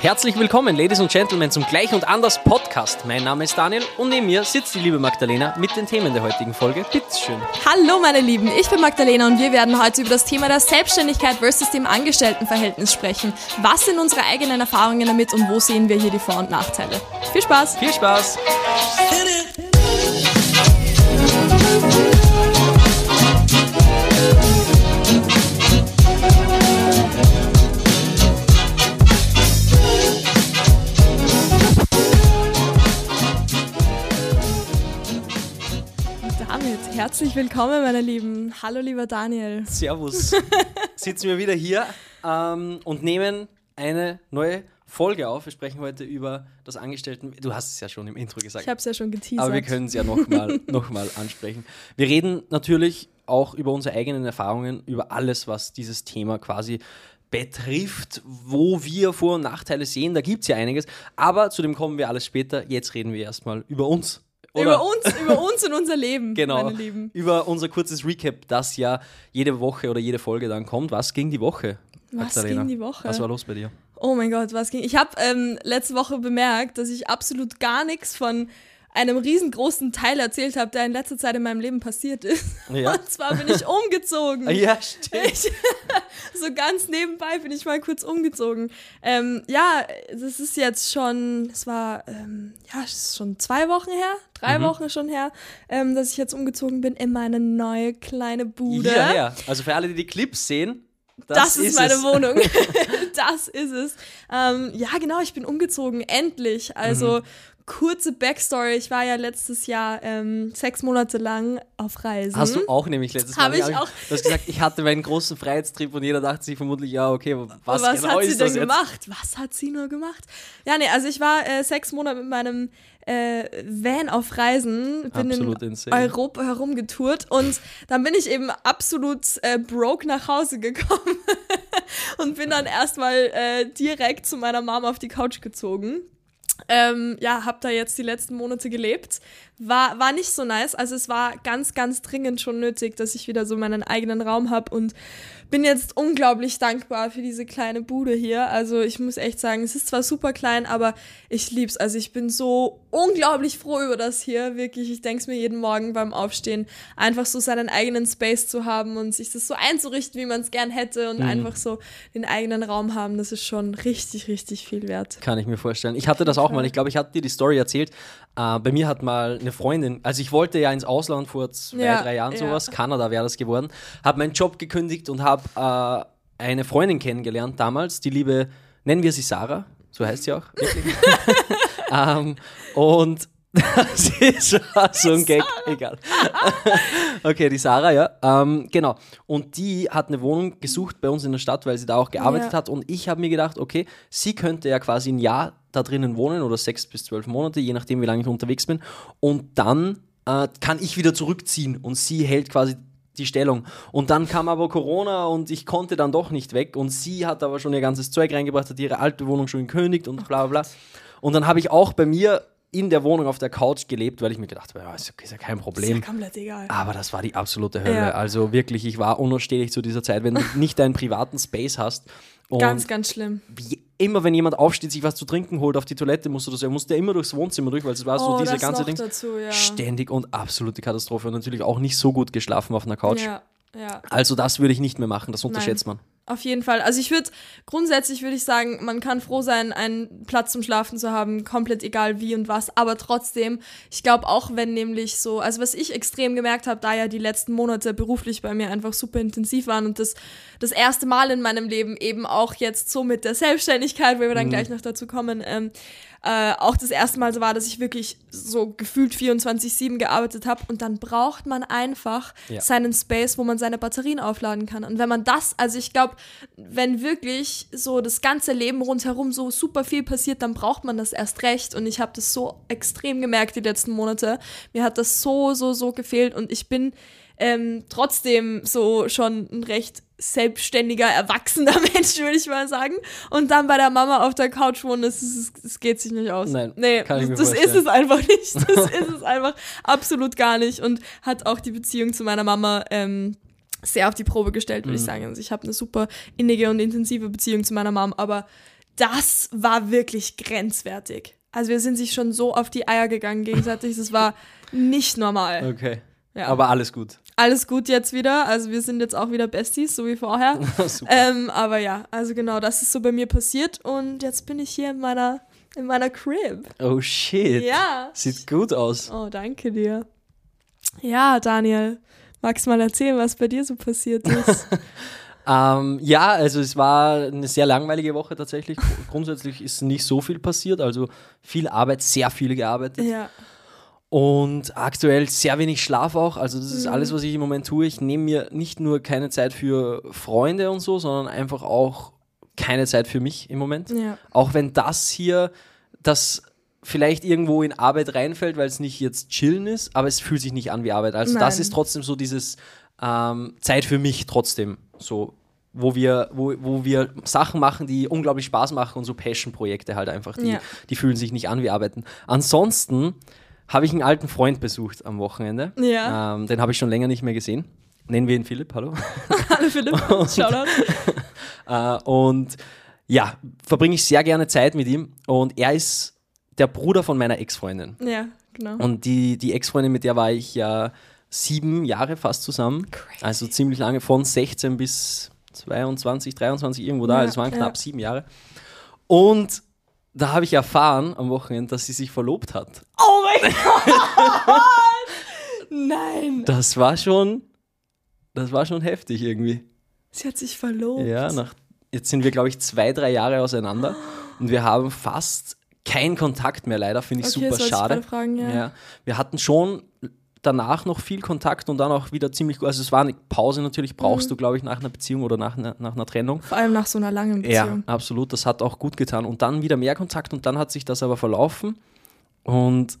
Herzlich willkommen, Ladies und Gentlemen, zum Gleich und Anders Podcast. Mein Name ist Daniel und neben mir sitzt die liebe Magdalena mit den Themen der heutigen Folge. Bitteschön. Hallo meine Lieben, ich bin Magdalena und wir werden heute über das Thema der Selbstständigkeit versus dem Angestelltenverhältnis sprechen. Was sind unsere eigenen Erfahrungen damit und wo sehen wir hier die Vor- und Nachteile? Viel Spaß! Viel Spaß! Herzlich willkommen meine Lieben. Hallo lieber Daniel. Servus. Sitzen wir wieder hier ähm, und nehmen eine neue Folge auf. Wir sprechen heute über das Angestellten. Du hast es ja schon im Intro gesagt. Ich habe es ja schon geteasert. Aber wir können es ja nochmal noch mal ansprechen. Wir reden natürlich auch über unsere eigenen Erfahrungen, über alles, was dieses Thema quasi betrifft, wo wir Vor- und Nachteile sehen. Da gibt es ja einiges. Aber zu dem kommen wir alles später. Jetzt reden wir erstmal über uns. Oder? Über uns, über uns und unser Leben, Genau. meine Lieben. Über unser kurzes Recap, das ja jede Woche oder jede Folge dann kommt. Was ging die Woche? Was Magdalena? ging die Woche? Was war los bei dir? Oh mein Gott, was ging? Ich habe ähm, letzte Woche bemerkt, dass ich absolut gar nichts von einem riesengroßen Teil erzählt habe, der in letzter Zeit in meinem Leben passiert ist. Ja. Und zwar bin ich umgezogen. Ja, stimmt. Ich, so ganz nebenbei bin ich mal kurz umgezogen. Ähm, ja, das ist jetzt schon, es war, ähm, ja, es ist schon zwei Wochen her, drei Mhm. Wochen schon her, ähm, dass ich jetzt umgezogen bin in meine neue kleine Bude. Hierher. Also für alle, die die Clips sehen, das, Das, ist, meine es. Wohnung. das ist es. Ähm, ja, genau, ich bin umgezogen, endlich. Also Mhm. Kurze Backstory. Ich war ja letztes Jahr ähm, sechs Monate lang auf Reisen. Hast du auch nämlich letztes Mal Hab ich auch. Du hast gesagt, ich hatte meinen großen Freiheitstrip und jeder dachte sich vermutlich, ja, okay, was, was genau hat sie denn gemacht? Was hat sie nur gemacht? Ja, nee, also ich war äh, sechs Monate mit meinem äh, Van auf Reisen, bin Absolut in insane. Europa herumgetourt und dann bin ich eben absolut äh, broke nach Hause gekommen und bin dann erstmal äh, direkt zu meiner Mama auf die Couch gezogen. Ähm, ja, hab da jetzt die letzten Monate gelebt. War, war nicht so nice. Also es war ganz, ganz dringend schon nötig, dass ich wieder so meinen eigenen Raum habe und bin jetzt unglaublich dankbar für diese kleine Bude hier. Also ich muss echt sagen, es ist zwar super klein, aber ich lieb's. Also ich bin so unglaublich froh über das hier. Wirklich, ich denke mir jeden Morgen beim Aufstehen, einfach so seinen eigenen Space zu haben und sich das so einzurichten, wie man es gern hätte und einfach so den eigenen Raum haben. Das ist schon richtig, richtig viel wert. Kann ich mir vorstellen. Ich hatte das auch mal. Ich glaube, ich hatte dir die Story erzählt. Äh, bei mir hat mal eine Freundin, also ich wollte ja ins Ausland vor zwei, Ja, drei Jahren ja. sowas, Kanada wäre das geworden, habe meinen Job gekündigt und habe äh, eine Freundin kennengelernt damals, die liebe, nennen wir sie Sarah, so heißt sie auch, wirklich. ähm, und das ist so ein Gag, egal. okay, die Sarah, ja. Ähm, genau. Und die hat eine Wohnung gesucht bei uns in der Stadt, weil sie da auch gearbeitet Ja. hat. Und ich habe mir gedacht, okay, sie könnte ja quasi ein Jahr da drinnen wohnen oder sechs bis zwölf Monate, je nachdem, wie lange ich unterwegs bin. Und dann äh, kann ich wieder zurückziehen und sie hält quasi die Stellung. Und dann kam aber Corona und ich konnte dann doch nicht weg. Und sie hat aber schon ihr ganzes Zeug reingebracht, hat ihre alte Wohnung schon gekündigt und bla bla bla. Und dann habe ich auch bei mir in der Wohnung auf der Couch gelebt, weil ich mir gedacht habe, ja, ist, ist ja kein Ist Problem. ja komplett egal. Aber das war die absolute Hölle. Ja. Also wirklich, ich war unausstehlich zu dieser Zeit, wenn du nicht deinen privaten Space hast. Und Ganz, ganz schlimm. wie, immer wenn jemand aufsteht, sich was zu trinken holt auf die Toilette, musst du das ja, musst du ja immer durchs Wohnzimmer durch, weil es war so Oh, diese das ganze Ding. dazu, ja. Ständig und absolute Katastrophe. Und natürlich auch nicht so gut geschlafen auf einer Couch. Ja. Also das würde ich nicht mehr machen, das unterschätzt man. Auf jeden Fall. Also ich würde, grundsätzlich würde ich sagen, man kann froh sein, einen Platz zum Schlafen zu haben, komplett egal wie und was. Aber trotzdem, ich glaube auch, wenn nämlich so, also was ich extrem gemerkt habe, da ja die letzten Monate beruflich bei mir einfach super intensiv waren und das das erste Mal in meinem Leben eben auch jetzt so mit der Selbstständigkeit, wo wir dann gleich noch dazu kommen, ähm, äh, auch das erste Mal so war, dass ich wirklich so gefühlt 24-7 gearbeitet habe und dann braucht man einfach Ja. seinen Space, wo man seine Batterien aufladen kann. Und wenn man das, also ich glaube, wenn wirklich so das ganze Leben rundherum so super viel passiert, dann braucht man das erst recht. Und ich habe das so extrem gemerkt die letzten Monate. Mir hat das so, so, so gefehlt und ich bin ähm, trotzdem so schon ein recht selbstständiger, erwachsener Mensch, würde ich mal sagen. Und dann bei der Mama auf der Couch wohnen, das, ist, das geht sich nicht aus. Nein, nee, das, das ist es einfach nicht. Das ist es einfach absolut gar nicht. Und hat auch die Beziehung zu meiner Mama ähm, sehr auf die Probe gestellt, würde ich sagen. Also ich habe eine super innige und intensive Beziehung zu meiner Mom, aber das war wirklich grenzwertig. Also wir sind sich schon so auf die Eier gegangen gegenseitig, das war nicht normal. Okay. Ja. Aber alles gut. Alles gut jetzt wieder, also wir sind jetzt auch wieder Besties, so wie vorher. Ähm, aber ja, also genau, das ist so bei mir passiert und jetzt bin ich hier in meiner, in meiner Crib. oh shit. Ja. Sieht gut aus. Oh, danke dir. Ja, Daniel, magst du mal erzählen, was bei dir so passiert ist? Ähm, ja, also es war eine sehr langweilige Woche tatsächlich. Grundsätzlich ist nicht so viel passiert, also viel Arbeit, sehr viel gearbeitet. ja. Und aktuell sehr wenig Schlaf auch. Also das ist Mhm. alles, was ich im Moment tue. Ich nehme mir nicht nur keine Zeit für Freunde und so, sondern einfach auch keine Zeit für mich im Moment. Ja. Auch wenn das hier, das vielleicht irgendwo in Arbeit reinfällt, weil es nicht jetzt chillen ist, aber es fühlt sich nicht an wie Arbeit. Also das Nein. ist trotzdem so dieses ähm, Zeit für mich trotzdem so. Wo wir, wo, wo wir Sachen machen, die unglaublich Spaß machen und so Passion-Projekte halt einfach, die, Ja. die fühlen sich nicht an wie Arbeiten. Ansonsten habe ich einen alten Freund besucht am Wochenende. Ja. Ähm, den habe ich schon länger nicht mehr gesehen. Nennen wir ihn Philipp, hallo. Hallo Philipp, Shoutout. Äh, und ja, verbringe ich sehr gerne Zeit mit ihm. Und er ist der Bruder von meiner Ex-Freundin. Ja, genau. Und die, die Ex-Freundin, mit der war ich ja sieben Jahre fast zusammen. Crazy. Also ziemlich lange, von 16 bis 22, 23, irgendwo da. Ja, also es waren ja. knapp sieben Jahre. Und da habe ich erfahren am Wochenende, dass sie sich verlobt hat. Oh mein Gott! Nein! Das war schon, das war schon heftig irgendwie. Sie hat sich verlobt. Ja, nach, jetzt sind wir, glaube ich, zwei, drei Jahre auseinander und wir haben fast keinen Kontakt mehr, leider. Finde ich Okay, super ich schade. gerade fragen, ja. Wir hatten schon danach noch viel Kontakt und dann auch wieder ziemlich gut. Also es war eine Pause natürlich, brauchst Mhm. du, glaube ich, nach einer Beziehung oder nach einer, nach einer Trennung. Vor allem nach so einer langen Ja, Beziehung. absolut. Das hat auch gut getan. Und dann wieder mehr Kontakt und dann hat sich das aber verlaufen und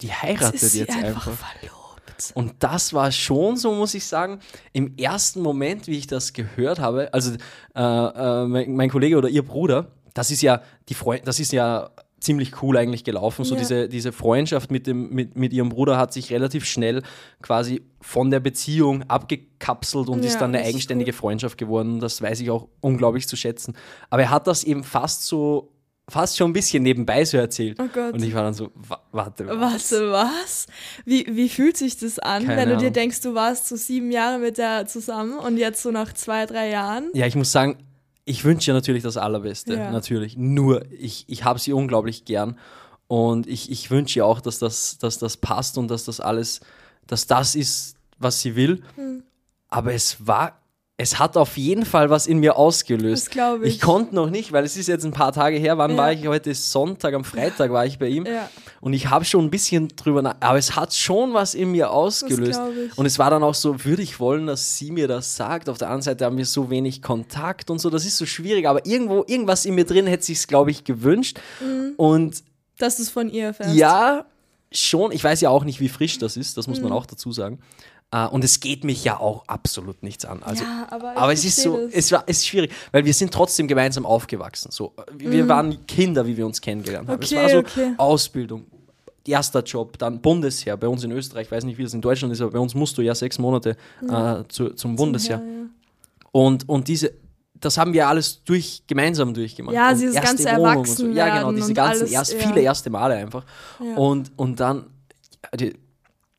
die Jetzt heiratet ist sie jetzt einfach, einfach. verlobt. Und das war schon so, muss ich sagen, im ersten Moment, wie ich das gehört habe, also äh, äh, mein, mein Kollege oder ihr Bruder, das ist ja die Freund, das ist ja ziemlich cool eigentlich gelaufen. So Ja. diese, diese Freundschaft mit, dem, mit, mit ihrem Bruder hat sich relativ schnell quasi von der Beziehung abgekapselt und Ja, ist dann eine eigenständige cool. Freundschaft geworden. Das weiß ich auch unglaublich zu schätzen. Aber er hat das eben fast so, fast schon ein bisschen nebenbei so erzählt. Oh Gott. Und ich war dann so, wa warte, was? Warte, was? Wie, wie fühlt sich das an, Keine wenn du dir denkst, du warst so sieben Jahre mit der zusammen und jetzt so nach zwei, drei Jahren? Ja, ich muss sagen, ich wünsche ihr natürlich das Allerbeste. Ja. Natürlich. Nur, ich, ich habe sie unglaublich gern. Und ich, ich wünsche ihr auch, dass das, dass das passt und dass das alles, dass das ist, was sie will. Hm. Aber es war, es hat auf jeden Fall was in mir ausgelöst. Das glaube ich. Ich konnte noch nicht, weil es ist jetzt ein paar Tage her. Wann Ja. war ich? Heute ist Sonntag, am Freitag war ich bei ihm. Ja. Und ich habe schon ein bisschen drüber nach, aber es hat schon was in mir ausgelöst. Und es war dann auch so, würde ich wollen, dass sie mir das sagt. Auf der anderen Seite haben wir so wenig Kontakt und so. Das ist so schwierig, aber irgendwo, irgendwas in mir drin hätte sich glaube ich, gewünscht. Mhm. Und Dass du es von ihr erfährst. ja, schon. Ich weiß ja auch nicht, wie frisch das ist. Das muss Mhm. man auch dazu sagen. Äh, Und es geht mich ja auch absolut nichts an. Also, Ja, aber aber es ist so, das. es war, es ist schwierig, weil wir sind trotzdem gemeinsam aufgewachsen. So, wir waren Kinder, wie wir uns kennengelernt haben. es Mhm. Okay, war so okay. Ausbildung, erster Job, dann Bundesheer. Bei uns in Österreich, ich weiß nicht, wie das in Deutschland ist, aber bei uns musst du ja sechs Monate äh, zu, zum Bundesheer. Ja, ja. Und, und diese, das haben wir alles durch, gemeinsam durchgemacht. Ja, Und dieses ganze und so. Ja, genau, diese ganzen, alles, erst, ja. viele erste Male einfach. Ja. Und, und dann, ja, die,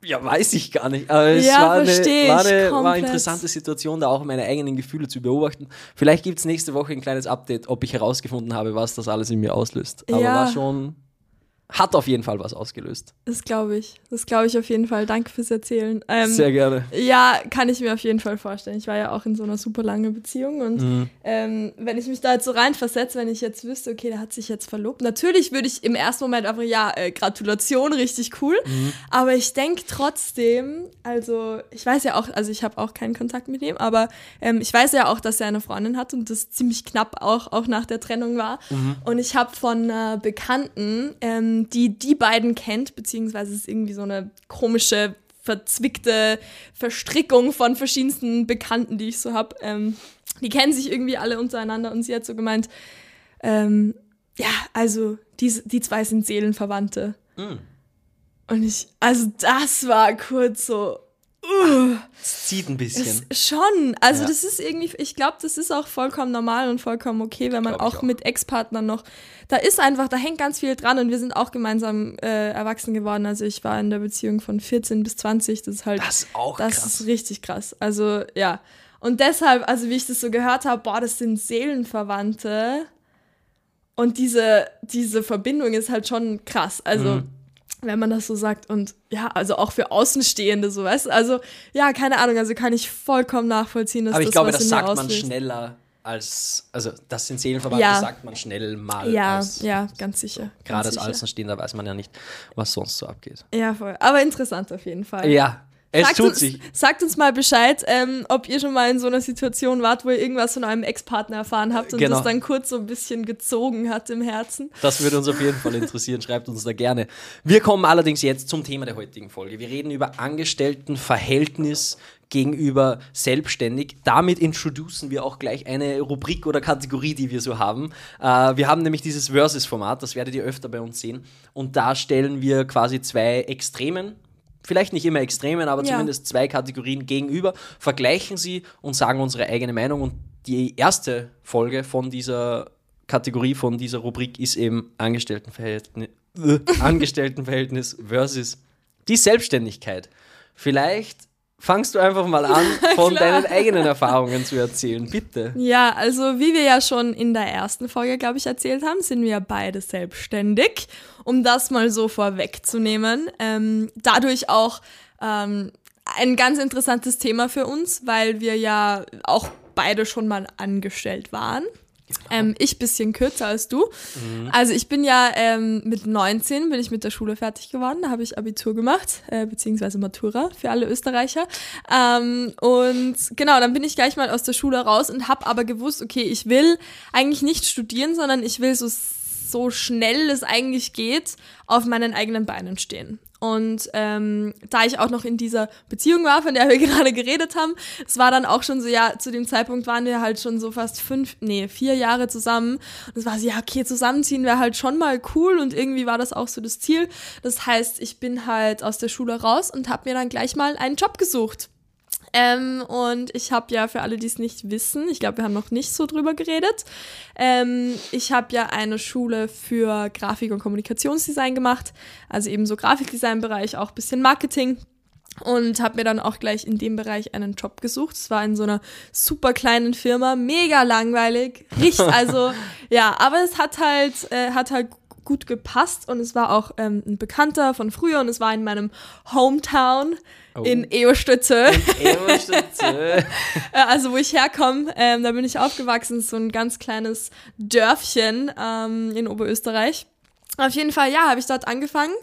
ja, weiß ich gar nicht. Aber es Ja, war, eine, war, ich eine, war eine interessante Situation, da auch meine eigenen Gefühle zu beobachten. Vielleicht gibt es nächste Woche ein kleines Update, ob ich herausgefunden habe, was das alles in mir auslöst. Aber Ja. war schon, hat auf jeden Fall was ausgelöst. Das glaube ich. Das glaube ich auf jeden Fall. Danke fürs Erzählen. Ähm, Sehr gerne. Ja, kann ich mir auf jeden Fall vorstellen. Ich war ja auch in so einer super langen Beziehung und Mhm. ähm, wenn ich mich da jetzt so reinversetze, wenn ich jetzt wüsste, okay, der hat sich jetzt verlobt, natürlich würde ich im ersten Moment einfach, ja, äh, Gratulation, richtig cool. Mhm. Aber ich denke trotzdem, also ich weiß ja auch, also ich habe auch keinen Kontakt mit ihm, aber ähm, ich weiß ja auch, dass er eine Freundin hat und das ziemlich knapp auch, auch nach der Trennung war. Mhm. Und ich habe von einer Bekannten, ähm, die die beiden kennt, beziehungsweise es ist irgendwie so eine komische, verzwickte Verstrickung von verschiedensten Bekannten, die ich so habe. Ähm, die kennen sich irgendwie alle untereinander und sie hat so gemeint, ähm, ja, also die, die zwei sind Seelenverwandte. Mhm. Und ich, also das war kurz so, Es zieht ein bisschen. Schon. Also Ja. das ist irgendwie, ich glaube, das ist auch vollkommen normal und vollkommen okay, wenn man auch, auch. mit Ex-Partnern noch, da ist einfach, da hängt ganz viel dran und wir sind auch gemeinsam äh, erwachsen geworden. Also ich war in der Beziehung von 14 bis 20, das ist halt, Das ist auch das krass. ist richtig krass. Also ja. Und deshalb, also wie ich das so gehört habe, boah, das sind Seelenverwandte. Und diese, diese Verbindung ist halt schon krass. Also, Mhm. Wenn man das so sagt. Und ja, also auch für Außenstehende, so weißt. Also, ja, keine Ahnung, also kann ich vollkommen nachvollziehen, dass Aber ich das glaube, was das sagt man schneller als, also das sind Seelenverwandte, Ja. sagt man schnell mal. Ja, als, ja, ganz sicher. Gerade ganz als sicher. Außenstehender weiß man ja nicht, was sonst so abgeht. Ja, voll. Aber interessant auf jeden Fall. Ja, es sagt, tut uns, sich. sagt uns mal Bescheid, ähm, ob ihr schon mal in so einer Situation wart, wo ihr irgendwas von eurem Ex-Partner erfahren habt und Genau. das dann kurz so ein bisschen gezogen hat im Herzen. Das würde uns auf jeden Fall interessieren. Schreibt uns da gerne. Wir kommen allerdings jetzt zum Thema der heutigen Folge. Wir reden über Angestelltenverhältnis gegenüber selbstständig. Damit introducen wir auch gleich eine Rubrik oder Kategorie, die wir so haben. Äh, wir haben nämlich dieses Versus-Format, das werdet ihr öfter bei uns sehen. Und da stellen wir quasi zwei Extremen, vielleicht nicht immer Extremen, aber Ja. zumindest zwei Kategorien gegenüber, vergleichen sie und sagen unsere eigene Meinung. Und die erste Folge von dieser Kategorie, von dieser Rubrik ist eben Angestelltenverhältnis, äh, Angestelltenverhältnis versus die Selbstständigkeit. Vielleicht fangst du einfach mal an, von deinen eigenen Erfahrungen zu erzählen, bitte. Ja, also wie wir ja schon in der ersten Folge, glaube ich, erzählt haben, sind wir beide selbstständig. Um das mal so vorwegzunehmen. Ähm, dadurch auch ähm, ein ganz interessantes Thema für uns, weil wir ja auch beide schon mal angestellt waren. Ähm, ich bisschen kürzer als du. Also ich bin ja ähm, mit 19 bin ich mit der Schule fertig geworden. Da habe ich Abitur gemacht, äh, beziehungsweise Matura für alle Österreicher. Ähm, und genau, dann bin ich gleich mal aus der Schule raus und habe aber gewusst, okay, ich will eigentlich nicht studieren, sondern ich will so so schnell es eigentlich geht, auf meinen eigenen Beinen stehen. Und ähm, da ich auch noch in dieser Beziehung war, von der wir gerade geredet haben, es war dann auch schon so, ja, zu dem Zeitpunkt waren wir halt schon so fast fünf, nee, vier Jahre zusammen. Und es war so, ja, okay, zusammenziehen wäre halt schon mal cool und irgendwie war das auch so das Ziel. Das heißt, ich bin halt aus der Schule raus und habe mir dann gleich mal einen Job gesucht. Ähm, und ich habe ja für alle, die es nicht wissen, ich glaube, wir haben noch nicht so drüber geredet. Ähm, ich habe ja eine Schule für Grafik- und Kommunikationsdesign gemacht, also eben so Grafikdesign-Bereich, auch ein bisschen Marketing. Und habe mir dann auch gleich in dem Bereich einen Job gesucht. Es war in so einer super kleinen Firma, mega langweilig. Riecht also, ja, aber es hat halt, äh, hat halt gut gepasst und es war auch ähm, ein Bekannter von früher und es war in meinem Hometown Oh. in. Eberstütze. Äh, also wo ich herkomme, ähm, da bin ich aufgewachsen, so ein ganz kleines Dörfchen ähm, in Oberösterreich. Auf jeden Fall, ja, habe ich dort angefangen.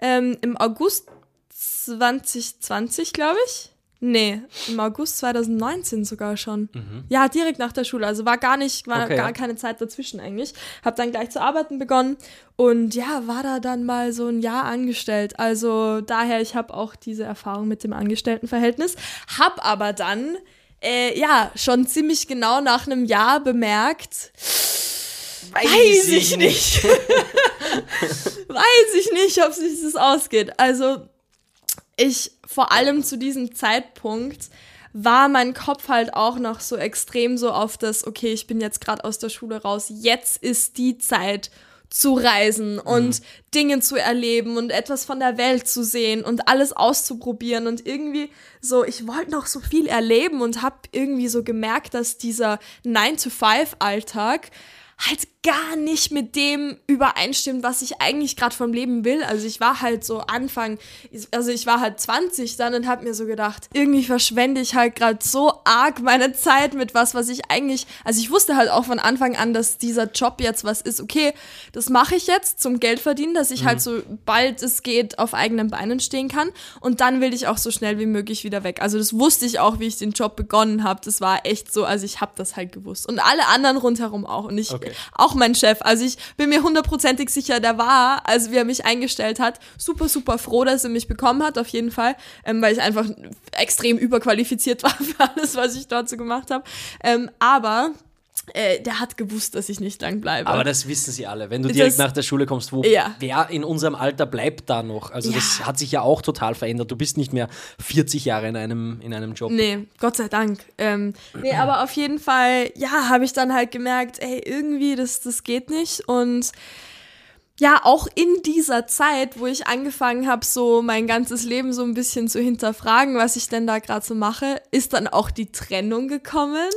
Ähm, Im August 2020, glaube ich. Nee, im August 2019 sogar schon. Ja, direkt nach der Schule. Also war gar nicht, war Okay, gar ja. keine Zeit dazwischen eigentlich. Hab dann gleich zu arbeiten begonnen und ja, war da dann mal so ein Jahr angestellt. Also daher, ich habe auch diese Erfahrung mit dem Angestelltenverhältnis. Hab aber dann, äh, ja, schon ziemlich genau nach einem Jahr bemerkt, weiß ich nicht. weiß ich nicht, ob sich das ausgeht. Also ich vor allem zu diesem Zeitpunkt war mein Kopf halt auch noch so extrem so auf das, okay, ich bin jetzt gerade aus der Schule raus, jetzt ist die Zeit zu reisen und Dinge zu erleben und etwas von der Welt zu sehen und alles auszuprobieren und irgendwie so, ich wollte noch so viel erleben und habe irgendwie so gemerkt, dass dieser 9-to-5-Alltag halt gar nicht mit dem übereinstimmt, was ich eigentlich gerade vom Leben will. Also ich war halt so Anfang, also ich war halt 20 dann und habe mir so gedacht, irgendwie verschwende ich halt gerade so arg meine Zeit mit was, was ich eigentlich, also ich wusste halt auch von Anfang an, dass dieser Job jetzt was ist, okay, das mache ich jetzt zum Geld verdienen, dass ich halt so bald es geht auf eigenen Beinen stehen kann und dann will ich auch so schnell wie möglich wieder weg. Also das wusste ich auch, wie ich den Job begonnen habe. Das war echt so, also ich habe das halt gewusst und alle anderen rundherum auch und ich Okay. auch mein Chef. Also ich bin mir hundertprozentig sicher, der war, als wie er mich eingestellt hat, super, super froh, dass er mich bekommen hat, auf jeden Fall, ähm, weil ich einfach extrem überqualifiziert war für alles, was ich dort so gemacht habe. Ähm, aber äh, der hat gewusst, dass ich nicht lang bleibe. Aber das wissen sie alle. Wenn du direkt Das- nach der Schule kommst, wo Ja. wer in unserem Alter bleibt da noch? Also das Ja. hat sich ja auch total verändert. Du bist nicht mehr 40 Jahre in einem, in einem Job. Nee, Gott sei Dank. Ähm, nee, aber auf jeden Fall, ja, habe ich dann halt gemerkt, ey, irgendwie, das, das geht nicht. Und ja, auch in dieser Zeit, wo ich angefangen habe, so mein ganzes Leben so ein bisschen zu hinterfragen, was ich denn da gerade so mache, ist dann auch die Trennung gekommen.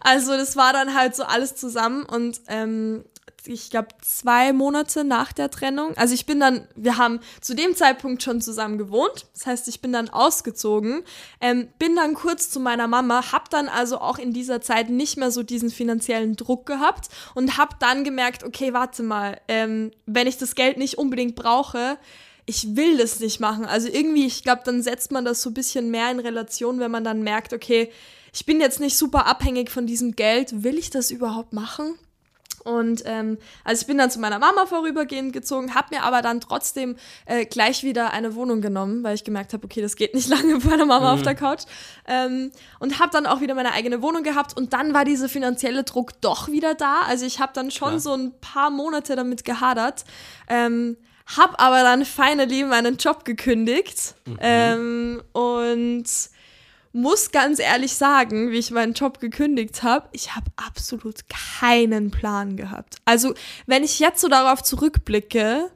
Also das war dann halt so alles zusammen und ähm, ich glaube zwei Monate nach der Trennung. Also ich bin dann, wir haben zu dem Zeitpunkt schon zusammen gewohnt. Das heißt, ich bin dann ausgezogen, ähm, bin dann kurz zu meiner Mama, hab dann also auch in dieser Zeit nicht mehr so diesen finanziellen Druck gehabt und hab dann gemerkt, okay, warte mal, ähm, wenn ich das Geld nicht unbedingt brauche, ich will das nicht machen. Also irgendwie, ich glaube, dann setzt man das so ein bisschen mehr in Relation, wenn man dann merkt, okay, ich bin jetzt nicht super abhängig von diesem Geld, will ich das überhaupt machen? Und ähm, also ich bin dann zu meiner Mama vorübergehend gezogen, habe mir aber dann trotzdem äh, gleich wieder eine Wohnung genommen, weil ich gemerkt habe, okay, das geht nicht lange bei meiner Mama auf der Couch. Ähm, und habe dann auch wieder meine eigene Wohnung gehabt und dann war dieser finanzielle Druck doch wieder da. Also ich habe dann schon Klar. so ein paar Monate damit gehadert. Ähm, hab aber dann finally meinen Job gekündigt ähm, und muss ganz ehrlich sagen, wie ich meinen Job gekündigt habe, ich habe absolut keinen Plan gehabt. Also, wenn ich jetzt so darauf zurückblicke,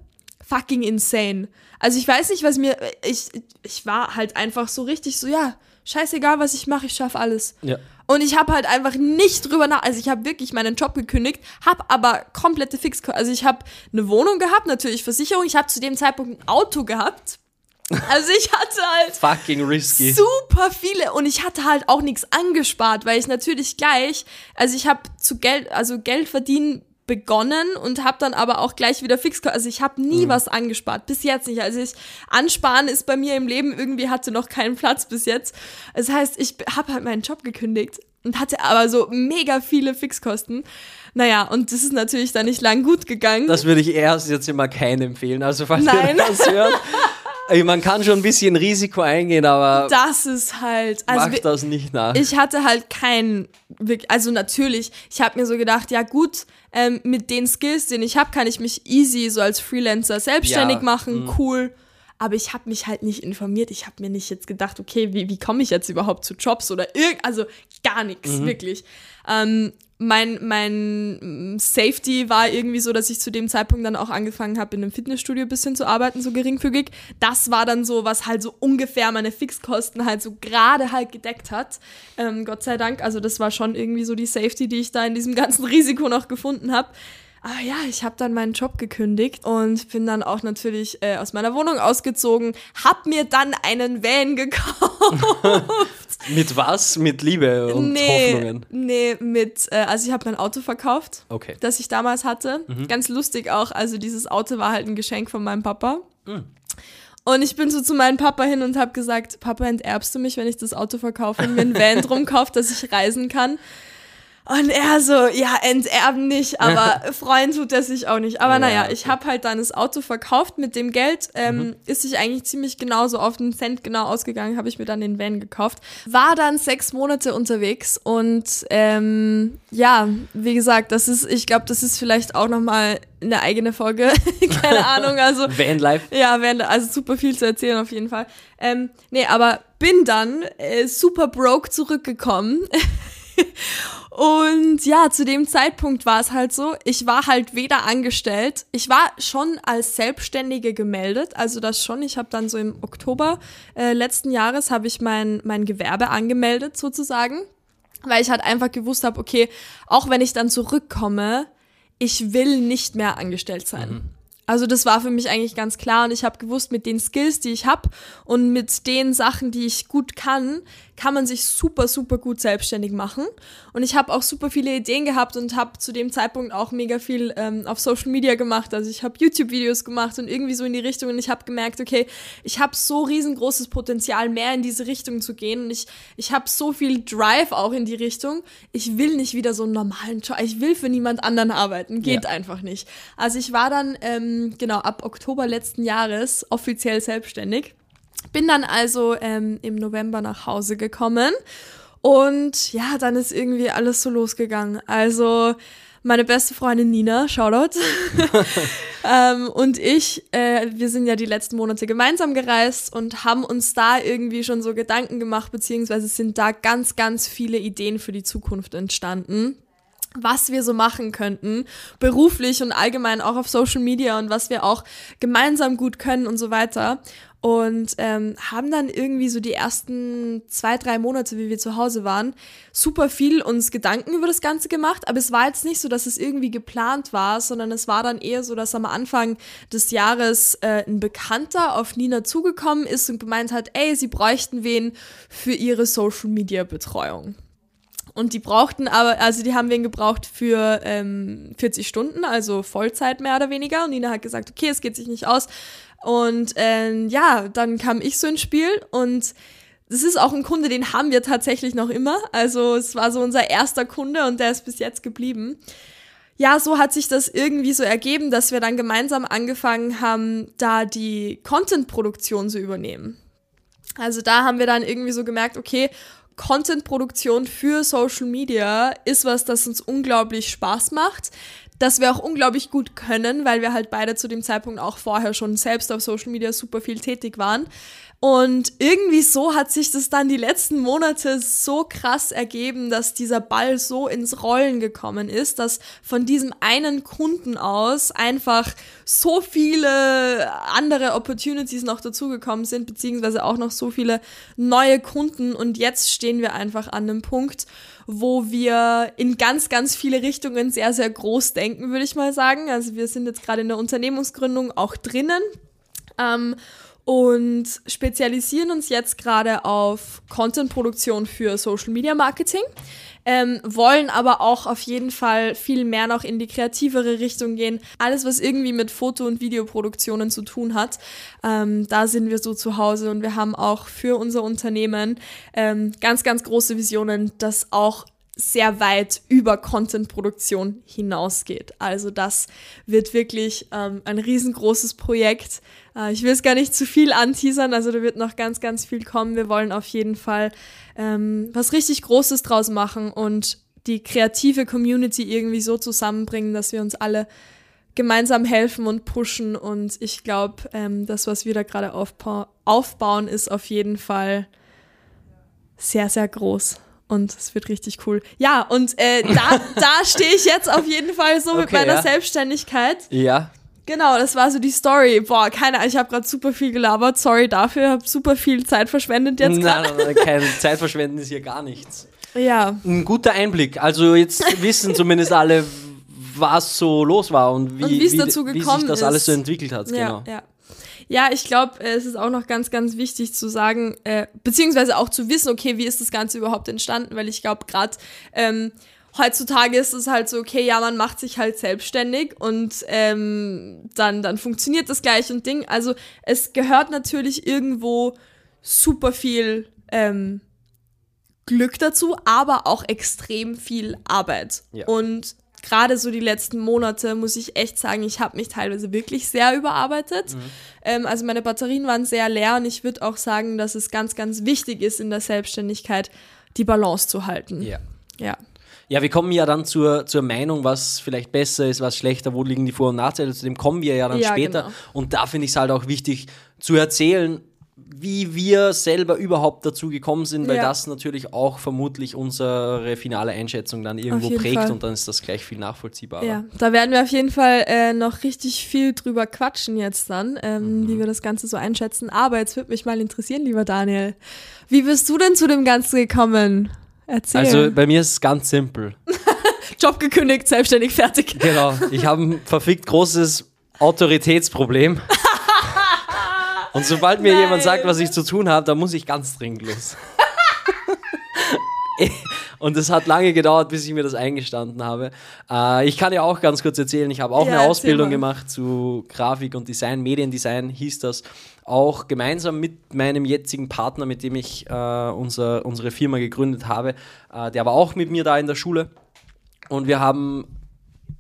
fucking insane. Also, ich weiß nicht, was mir ich ich war halt einfach so richtig so, ja, scheißegal, was ich mache, ich schaffe alles. Ja. Und ich habe halt einfach nicht drüber nach, also ich habe wirklich meinen Job gekündigt, habe aber komplette Fix, also ich habe eine Wohnung gehabt, natürlich Versicherung, ich habe zu dem Zeitpunkt ein Auto gehabt. Also ich hatte halt Fucking risky. super viele und ich hatte halt auch nichts angespart, weil ich natürlich gleich, also ich habe zu Geld, also Geld verdienen begonnen und habe dann aber auch gleich wieder fix, also ich habe nie was angespart, bis jetzt nicht. Also ich ansparen ist bei mir im Leben irgendwie hatte noch keinen Platz bis jetzt. Das heißt, ich habe halt meinen Job gekündigt und hatte aber so mega viele Fixkosten. Naja, und das ist natürlich dann nicht lang gut gegangen. Das würde ich erst jetzt immer keinen empfehlen. Also falls Nein. ihr das hört. Man kann schon ein bisschen Risiko eingehen, aber das ist halt, also macht das nicht nach. ich hatte halt keinen, also natürlich, ich habe mir so gedacht, ja gut, ähm, mit den Skills, den ich habe, kann ich mich easy so als Freelancer selbstständig Ja, machen, cool. Aber ich habe mich halt nicht informiert. Ich habe mir nicht jetzt gedacht, okay, wie, wie komme ich jetzt überhaupt zu Jobs oder irgend, also gar nichts, Mhm. wirklich. Ähm, mein, mein mm, Safety war irgendwie so, dass ich zu dem Zeitpunkt dann auch angefangen habe, in einem Fitnessstudio ein bisschen zu arbeiten, so geringfügig. Das war dann so, was halt so ungefähr meine Fixkosten halt so gerade halt gedeckt hat. Ähm, Gott sei Dank. Also das war schon irgendwie so die Safety, die ich da in diesem ganzen Risiko noch gefunden habe. Aber ja, ich habe dann meinen Job gekündigt und bin dann auch natürlich äh, aus meiner Wohnung ausgezogen, hab mir dann einen Van gekauft. Mit was? Mit Liebe und nee, Hoffnungen. nee, mit, äh, also ich habe mein Auto verkauft, Okay. das ich damals hatte. Mhm. Ganz lustig auch, also dieses Auto war halt ein Geschenk von meinem Papa. Mhm. Und ich bin so zu meinem Papa hin und habe gesagt, Papa, enterbst du mich, wenn ich das Auto verkaufe und mir ein Van drum kaufe, dass ich reisen kann? Und er so, ja, enterben nicht, aber freuen tut er sich auch nicht. Aber Ja, naja, okay. ich habe halt dann das Auto verkauft mit dem Geld. Ähm, Ist sich eigentlich ziemlich genauso auf den Cent genau ausgegangen, habe ich mir dann den Van gekauft. War dann sechs Monate unterwegs und ähm, ja, wie gesagt, das ist, ich glaube, das ist vielleicht auch nochmal eine eigene Folge. Keine Ahnung, also Vanlife. ja, wären also super viel zu erzählen auf jeden Fall. Ähm, nee, aber bin dann äh, super broke zurückgekommen. Und ja, zu dem Zeitpunkt war es halt so, ich war halt weder angestellt, ich war schon als Selbstständige gemeldet, also das schon, ich habe dann so im Oktober äh, letzten Jahres habe ich mein, mein Gewerbe angemeldet sozusagen, weil ich halt einfach gewusst habe, okay, auch wenn ich dann zurückkomme, ich will nicht mehr angestellt sein. Also das war für mich eigentlich ganz klar und ich habe gewusst, mit den Skills, die ich habe und mit den Sachen, die ich gut kann, kann man sich super, super gut selbstständig machen. Und ich habe auch super viele Ideen gehabt und habe zu dem Zeitpunkt auch mega viel ähm, auf Social Media gemacht. Also ich habe YouTube-Videos gemacht und irgendwie so in die Richtung und ich habe gemerkt, okay, ich habe so riesengroßes Potenzial, mehr in diese Richtung zu gehen und ich, ich habe so viel Drive auch in die Richtung. Ich will nicht wieder so einen normalen Job, ich will für niemand anderen arbeiten, geht Ja. einfach nicht. Also ich war dann, ähm, genau, ab Oktober letzten Jahres offiziell selbstständig. Bin dann also ähm, im November nach Hause gekommen Und ja, dann ist irgendwie alles so losgegangen. Also meine beste Freundin Nina, Shoutout, ähm, und ich, äh, wir sind ja die letzten Monate gemeinsam gereist und haben uns da irgendwie schon so Gedanken gemacht, beziehungsweise sind da ganz, ganz viele Ideen für die Zukunft entstanden was wir so machen könnten, beruflich und allgemein auch auf Social Media und was wir auch gemeinsam gut können und so weiter und ähm, haben dann irgendwie so die ersten zwei, drei Monate, wie wir zu Hause waren, super viel uns Gedanken über das Ganze gemacht. Aber es war jetzt nicht so, dass es irgendwie geplant war, sondern es war dann eher so, dass am Anfang des Jahres äh, ein Bekannter auf Nina zugekommen ist und gemeint hat, ey, sie bräuchten wen für ihre Social-Media-Betreuung. Und die brauchten aber, also die haben wen gebraucht für ähm, 40 Stunden, also Vollzeit mehr oder weniger. Und Nina hat gesagt, okay, es geht sich nicht aus. Und äh, ja, dann kam ich so ins Spiel und das ist auch ein Kunde, den haben wir tatsächlich noch immer. Also es war so unser erster Kunde und der ist bis jetzt geblieben. Ja, so hat sich das irgendwie so ergeben, dass wir dann gemeinsam angefangen haben, da die Content-Produktion zu übernehmen. Also da haben wir dann irgendwie so gemerkt, okay, Content-Produktion für Social Media ist was, das uns unglaublich Spaß macht das wir auch unglaublich gut können, weil wir halt beide zu dem Zeitpunkt auch vorher schon selbst auf Social Media super viel tätig waren. Und irgendwie so hat sich das dann die letzten Monate so krass ergeben, dass dieser Ball so ins Rollen gekommen ist, dass von diesem einen Kunden aus einfach so viele andere Opportunities noch dazugekommen sind, beziehungsweise auch noch so viele neue Kunden. Und jetzt stehen wir einfach an einem Punkt, wo wir in ganz, ganz viele Richtungen sehr, sehr groß denken, würde ich mal sagen. Also wir sind jetzt gerade in der Unternehmensgründung auch drinnen. Ähm, und spezialisieren uns jetzt gerade auf Content-Produktion für Social Media Marketing ähm, wollen aber auch auf jeden Fall viel mehr noch in die kreativere Richtung gehen. Alles, was irgendwie mit Foto- und Videoproduktionen zu tun hat, ähm, da sind wir so zu Hause und wir haben auch für unser Unternehmen ähm, ganz, ganz große Visionen, dass auch sehr weit über Content-Produktion hinausgeht. Also das wird wirklich ähm, ein riesengroßes Projekt. Äh, ich will es gar nicht zu viel anteasern, also da wird noch ganz, ganz viel kommen. Wir wollen auf jeden Fall ähm, was richtig Großes draus machen und die kreative Community irgendwie so zusammenbringen, dass wir uns alle gemeinsam helfen und pushen. Und ich glaube, ähm, das, was wir da gerade aufba aufbauen, ist auf jeden Fall sehr, sehr groß. Und es wird richtig cool. Ja, und äh, da, da stehe ich jetzt auf jeden Fall so okay, mit meiner ja. Selbstständigkeit. Ja. Genau, das war so die Story. Boah, keine Ahnung, ich habe gerade super viel gelabert. Sorry dafür, habe super viel Zeit verschwendet jetzt gerade. Nein, nein, nein, keine Zeit verschwenden ist hier gar nichts. Ja. Ein guter Einblick. Also jetzt wissen zumindest alle, was so los war und wie, und wie, dazu gekommen wie sich das ist. alles so entwickelt hat. Ja, genau. ja. Ja, ich glaube, es ist auch noch ganz, ganz wichtig zu sagen, äh, beziehungsweise auch zu wissen, okay, wie ist das Ganze überhaupt entstanden, weil ich glaube, gerade ähm, heutzutage ist es halt so, okay, ja, man macht sich halt selbstständig und ähm, dann, dann funktioniert das gleich und Ding. Also es gehört natürlich irgendwo super viel ähm, Glück dazu, aber auch extrem viel Arbeit. Ja. Und gerade so die letzten Monate muss ich echt sagen, ich habe mich teilweise wirklich sehr überarbeitet. Mhm. Ähm, also meine Batterien waren sehr leer und ich würde auch sagen, dass es ganz, ganz wichtig ist in der Selbstständigkeit, die Balance zu halten. Ja. Ja. Ja, wir kommen ja dann zur, zur Meinung, was vielleicht besser ist, was schlechter, wo liegen die Vor- und Nachteile. Zu dem kommen wir ja dann ja, später. Genau. Und da finde ich es halt auch wichtig zu erzählen, wie wir selber überhaupt dazu gekommen sind, weil ja. das natürlich auch vermutlich unsere finale Einschätzung dann irgendwo prägt Fall. und dann ist das gleich viel nachvollziehbarer. Ja, da werden wir auf jeden Fall äh, noch richtig viel drüber quatschen jetzt dann, ähm, mhm. wie wir das Ganze so einschätzen. Aber jetzt würde mich mal interessieren, lieber Daniel, wie bist du denn zu dem Ganzen gekommen? Erzähl. Also bei mir ist es ganz simpel. Job gekündigt, selbstständig, fertig. Genau. Ich habe ein verfickt großes Autoritätsproblem. Und sobald mir Nein. jemand sagt, was ich zu tun habe, dann muss ich ganz dringend los. Und es hat lange gedauert, bis ich mir das eingestanden habe. Äh, ich kann ja auch ganz kurz erzählen, ich habe auch ja, eine Ausbildung gemacht zu Grafik und Design, Mediendesign hieß das. Auch gemeinsam mit meinem jetzigen Partner, mit dem ich äh, unser, unsere Firma gegründet habe. Äh, der war auch mit mir da in der Schule. Und wir haben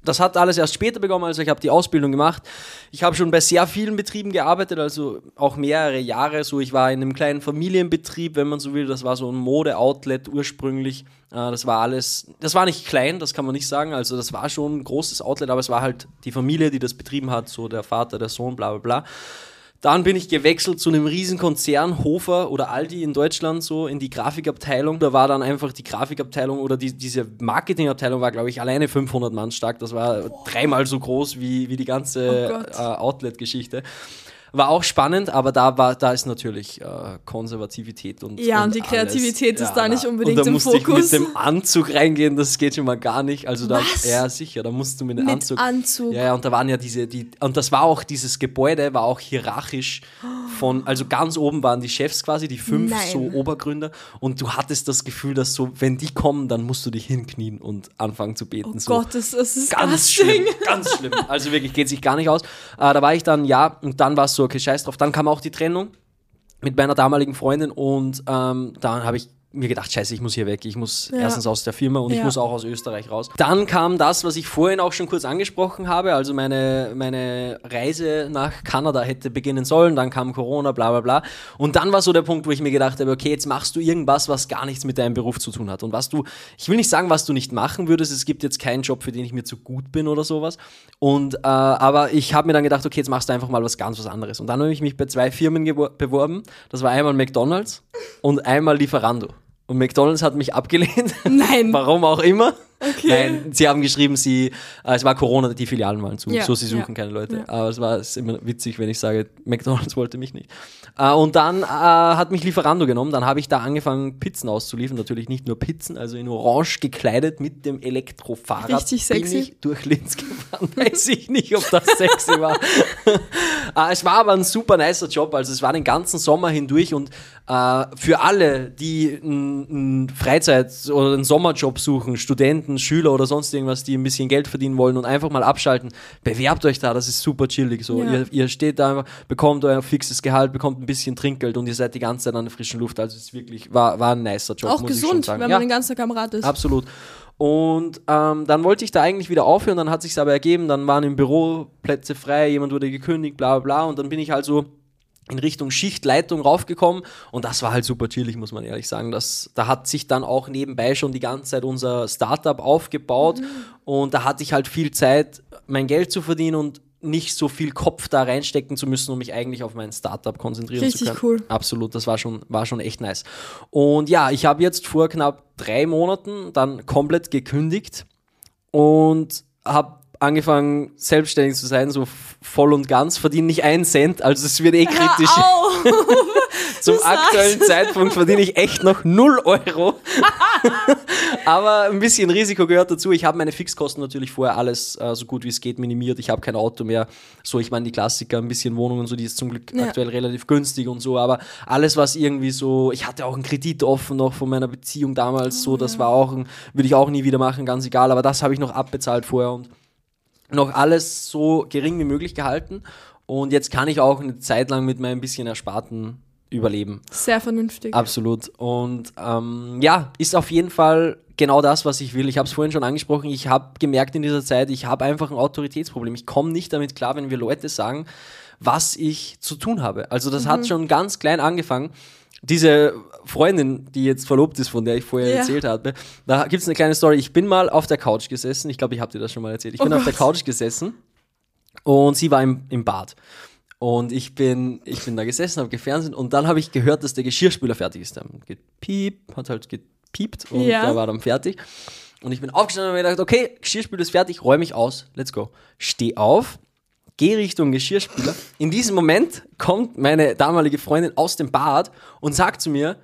das hat alles erst später begonnen, also ich habe die Ausbildung gemacht. Ich habe schon bei sehr vielen Betrieben gearbeitet, also auch mehrere Jahre. So, ich war in einem kleinen Familienbetrieb, wenn man so will. Das war so ein Mode-Outlet ursprünglich. Äh, das war alles, das war nicht klein, das kann man nicht sagen. Also das war schon ein großes Outlet, aber es war halt die Familie, die das betrieben hat, so der Vater, der Sohn, bla bla bla. Dann bin ich gewechselt zu einem Riesenkonzern, Hofer oder Aldi in Deutschland, so in die Grafikabteilung. Da war dann einfach die Grafikabteilung oder die, diese Marketingabteilung war, glaube ich, alleine 500 Mann stark. Das war dreimal so groß wie, wie die ganze Oh äh, Outlet-Geschichte. War auch spannend, aber da war, da ist natürlich äh, Konservativität und Ja, und die alles. Kreativität ist da nicht unbedingt und da im musste Fokus. Ich mit dem Anzug reingehen, das geht schon mal gar nicht. Also da, Was? ja sicher, da musst du mit dem Mit Anzug. Anzug. Ja, ja, und da waren ja diese, die, und das war auch, dieses Gebäude war auch hierarchisch von, also ganz oben waren die Chefs quasi, die fünf Nein. so Obergründer und du hattest das Gefühl, dass so, wenn die kommen, dann musst du dich hinknien und anfangen zu beten. Oh so. Gott, das, das ist Ganz schlimm, ganz schlimm. Also wirklich, geht sich gar nicht aus. Äh, da war ich dann, ja, und dann war es so, okay, scheiß drauf. Dann kam auch die Trennung mit meiner damaligen Freundin und ähm, dann habe ich mir gedacht, scheiße, ich muss hier weg. Ich muss Ja. erstens aus der Firma und ich Ja. muss auch aus Österreich raus. Dann kam das, was ich vorhin auch schon kurz angesprochen habe, also meine, meine Reise nach Kanada hätte beginnen sollen, dann kam Corona, bla bla bla. Und dann war so der Punkt, wo ich mir gedacht habe, okay, jetzt machst du irgendwas, was gar nichts mit deinem Beruf zu tun hat. Und was du, ich will nicht sagen, was du nicht machen würdest, es gibt jetzt keinen Job, für den ich mir zu gut bin oder sowas. Und, äh, aber ich habe mir dann gedacht, okay, jetzt machst du einfach mal was ganz was anderes. Und dann habe ich mich bei zwei Firmen beworben. Das war einmal McDonalds und einmal Lieferando. Und McDonalds hat mich abgelehnt. Nein. Warum auch immer. Okay. Nein, sie haben geschrieben, sie, äh, es war Corona, die Filialen waren zu, Ja, so sie suchen ja, keine Leute. ja. Aber es war es immer witzig, wenn ich sage, McDonalds wollte mich nicht. Äh, und dann äh, hat mich Lieferando genommen, dann habe ich da angefangen, Pizzen auszuliefern. Natürlich nicht nur Pizzen, also in Orange gekleidet mit dem Elektrofahrrad. Richtig sexy. Bin ich durch Linz gefahren. Weiß ich nicht, ob das sexy war. Äh, es war aber ein super nicer Job, also es war den ganzen Sommer hindurch und äh, für alle, die einen Freizeit- oder einen Sommerjob suchen, Studenten, Schüler oder sonst irgendwas, die ein bisschen Geld verdienen wollen und einfach mal abschalten, bewerbt euch da, das ist super chillig. So. Ja. Ihr, ihr steht da einfach, bekommt euer fixes Gehalt, bekommt ein bisschen Trinkgeld und ihr seid die ganze Zeit an der frischen Luft. Also es ist wirklich, war, war ein nicer Job. Auch gesund, wenn Ja. man den ganzen Tag am Rad ist. Absolut. Und ähm, dann wollte ich da eigentlich wieder aufhören, dann hat sich aber ergeben, dann waren im Büro Plätze frei, jemand wurde gekündigt, bla bla bla. Und dann bin ich also in Richtung Schichtleitung raufgekommen und das war halt super chillig, muss man ehrlich sagen. Das, da hat sich dann auch nebenbei schon die ganze Zeit unser Startup aufgebaut und da hatte ich halt viel Zeit, mein Geld zu verdienen und nicht so viel Kopf da reinstecken zu müssen, um mich eigentlich auf mein Startup konzentrieren Richtig zu können. cool. Absolut, das war schon, war schon echt nice. Und ja, ich habe jetzt vor knapp drei Monaten dann komplett gekündigt und habe angefangen, selbstständig zu sein, so voll und ganz, verdiene nicht einen Cent, also es wird eh kritisch. Zum aktuellen Zeitpunkt verdiene ich echt noch 0 Euro. Aber ein bisschen Risiko gehört dazu. Ich habe meine Fixkosten natürlich vorher alles äh, so gut wie es geht minimiert. Ich habe kein Auto mehr. So, ich meine, die Klassiker, ein bisschen Wohnung und so, die ist zum Glück Ja. aktuell relativ günstig und so. Aber alles, was irgendwie so, ich hatte auch einen Kredit offen noch von meiner Beziehung damals. So, das war auch, ein- würde ich auch nie wieder machen, ganz egal. Aber das habe ich noch abbezahlt vorher und noch alles so gering wie möglich gehalten. Und jetzt kann ich auch eine Zeit lang mit meinem bisschen Ersparten überleben. Sehr vernünftig. Absolut. Und ähm, ja, ist auf jeden Fall genau das, was ich will. Ich habe es vorhin schon angesprochen. Ich habe gemerkt in dieser Zeit, ich habe einfach ein Autoritätsproblem. Ich komme nicht damit klar, wenn wir Leute sagen, was ich zu tun habe. Also das hat schon ganz klein angefangen. Diese Freundin, die jetzt verlobt ist, von der ich vorher Ja. erzählt habe, da gibt es eine kleine Story. Ich bin mal auf der Couch gesessen. Ich glaube, ich habe dir das schon mal erzählt. Ich Oh bin auf der Gott. Couch gesessen und sie war im, im Bad. Und ich bin, ich bin da gesessen, habe gefernseht und dann habe ich gehört, dass der Geschirrspüler fertig ist. Dann gepiep, hat halt gepiept und Ja. der war dann fertig. Und ich bin aufgestanden und habe mir gedacht, okay, Geschirrspüler ist fertig, räume ich aus, let's go. Steh auf, geh Richtung Geschirrspüler. In diesem Moment kommt meine damalige Freundin aus dem Bad und sagt zu mir,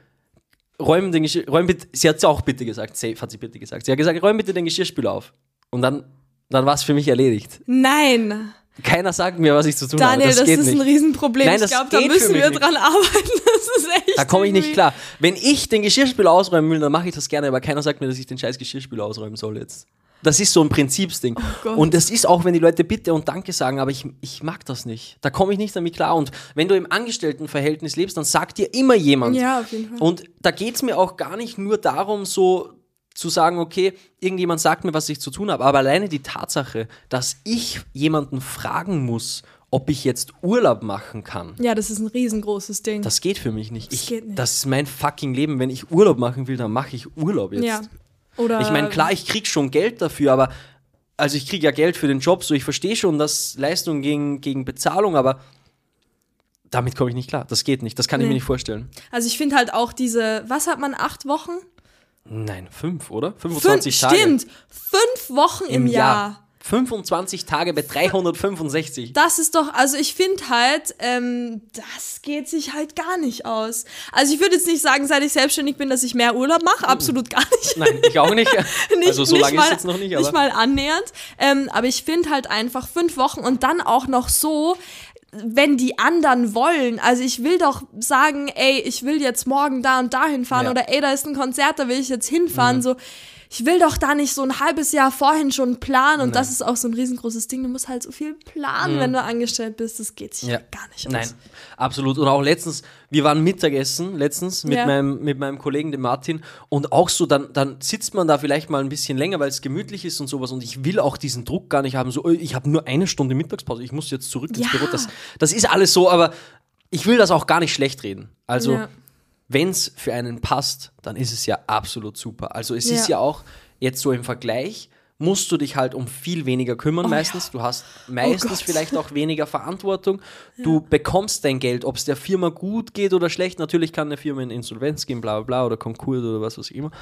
räum den Geschirr, räum bitte, sie hat es auch bitte gesagt, safe hat sie bitte gesagt. Sie hat gesagt, räum bitte den Geschirrspüler auf. Und dann, dann war es für mich erledigt. Nein. Keiner sagt mir, was ich zu tun Daniel, habe. das, geht ist nicht. ein Riesenproblem. Nein, ich das glaube, da müssen wir nicht. dran arbeiten. Das ist echt. Da komme ich nicht klar. Wenn ich den Geschirrspüler ausräumen will, dann mache ich das gerne, aber keiner sagt mir, dass ich den scheiß Geschirrspüler ausräumen soll jetzt. Das ist so ein Prinzipsding. Oh und das ist auch, wenn die Leute Bitte und Danke sagen, aber ich, ich mag das nicht. Da komme ich nicht damit klar. Und wenn du im Angestelltenverhältnis lebst, dann sagt dir immer jemand. Ja, auf jeden Fall. Und da geht es mir auch gar nicht nur darum, so zu sagen, okay, irgendjemand sagt mir, was ich zu tun habe, aber alleine die Tatsache, dass ich jemanden fragen muss, ob ich jetzt Urlaub machen kann, Ja, das ist ein riesengroßes Ding. das geht für mich nicht. Das Ich, geht nicht. Das ist mein fucking Leben. Wenn ich Urlaub machen will, dann mache ich Urlaub jetzt. ja. Oder Ich meine, klar, ich krieg schon Geld dafür, aber also ich krieg ja Geld für den Job, so ich verstehe schon, dass Leistung gegen, gegen Bezahlung, aber damit komme ich nicht klar. Das geht nicht. Das kann ich Nee. mir nicht vorstellen. Also ich finde halt auch diese, was hat man, acht Wochen? Nein, fünf, oder? Fünf, 25 Tage. stimmt. Fünf Wochen im, Jahr. 25 Tage bei 365. Das ist doch, also ich finde halt, ähm, das geht sich halt gar nicht aus. Also ich würde jetzt nicht sagen, seit ich selbstständig bin, dass ich mehr Urlaub mache, absolut gar nicht. Nein, ich auch nicht. nicht, also so nicht lange mal, ist jetzt noch nicht, aber Nicht mal annähernd. Ähm, aber ich finde halt einfach fünf Wochen und dann auch noch so, wenn die anderen wollen. Also ich will doch sagen, ey, ich will jetzt morgen da und dahin fahren Ja. Mhm. oder ey, da ist ein Konzert, da will ich jetzt hinfahren. So, ich will doch da nicht so ein halbes Jahr vorhin schon planen und das ist auch so ein riesengroßes Ding. Du musst halt so viel planen, wenn du angestellt bist. Das geht sich Mhm. Ja. gar nicht aus. Nein, absolut. Und auch letztens, wir waren Mittagessen, letztens mit, Ja. meinem, mit meinem Kollegen, dem Martin. Und auch so, dann, dann sitzt man da vielleicht mal ein bisschen länger, weil es gemütlich ist und sowas. Und ich will auch diesen Druck gar nicht haben. So, "Öh, ich habe nur eine Stunde Mittagspause, ich muss jetzt zurück ins Ja. Büro. Das, das ist alles so, aber ich will das auch gar nicht schlecht reden. Also, Ja. Wenn es für einen passt, dann ist es ja absolut super. Also es Ja. ist ja auch jetzt so im Vergleich, musst du dich halt um viel weniger kümmern meistens. Du hast meistens Oh vielleicht auch weniger Verantwortung. Du bekommst dein Geld, ob es der Firma gut geht oder schlecht. Natürlich kann eine Firma in Insolvenz gehen, bla bla bla, oder Konkurs oder was weiß ich immer.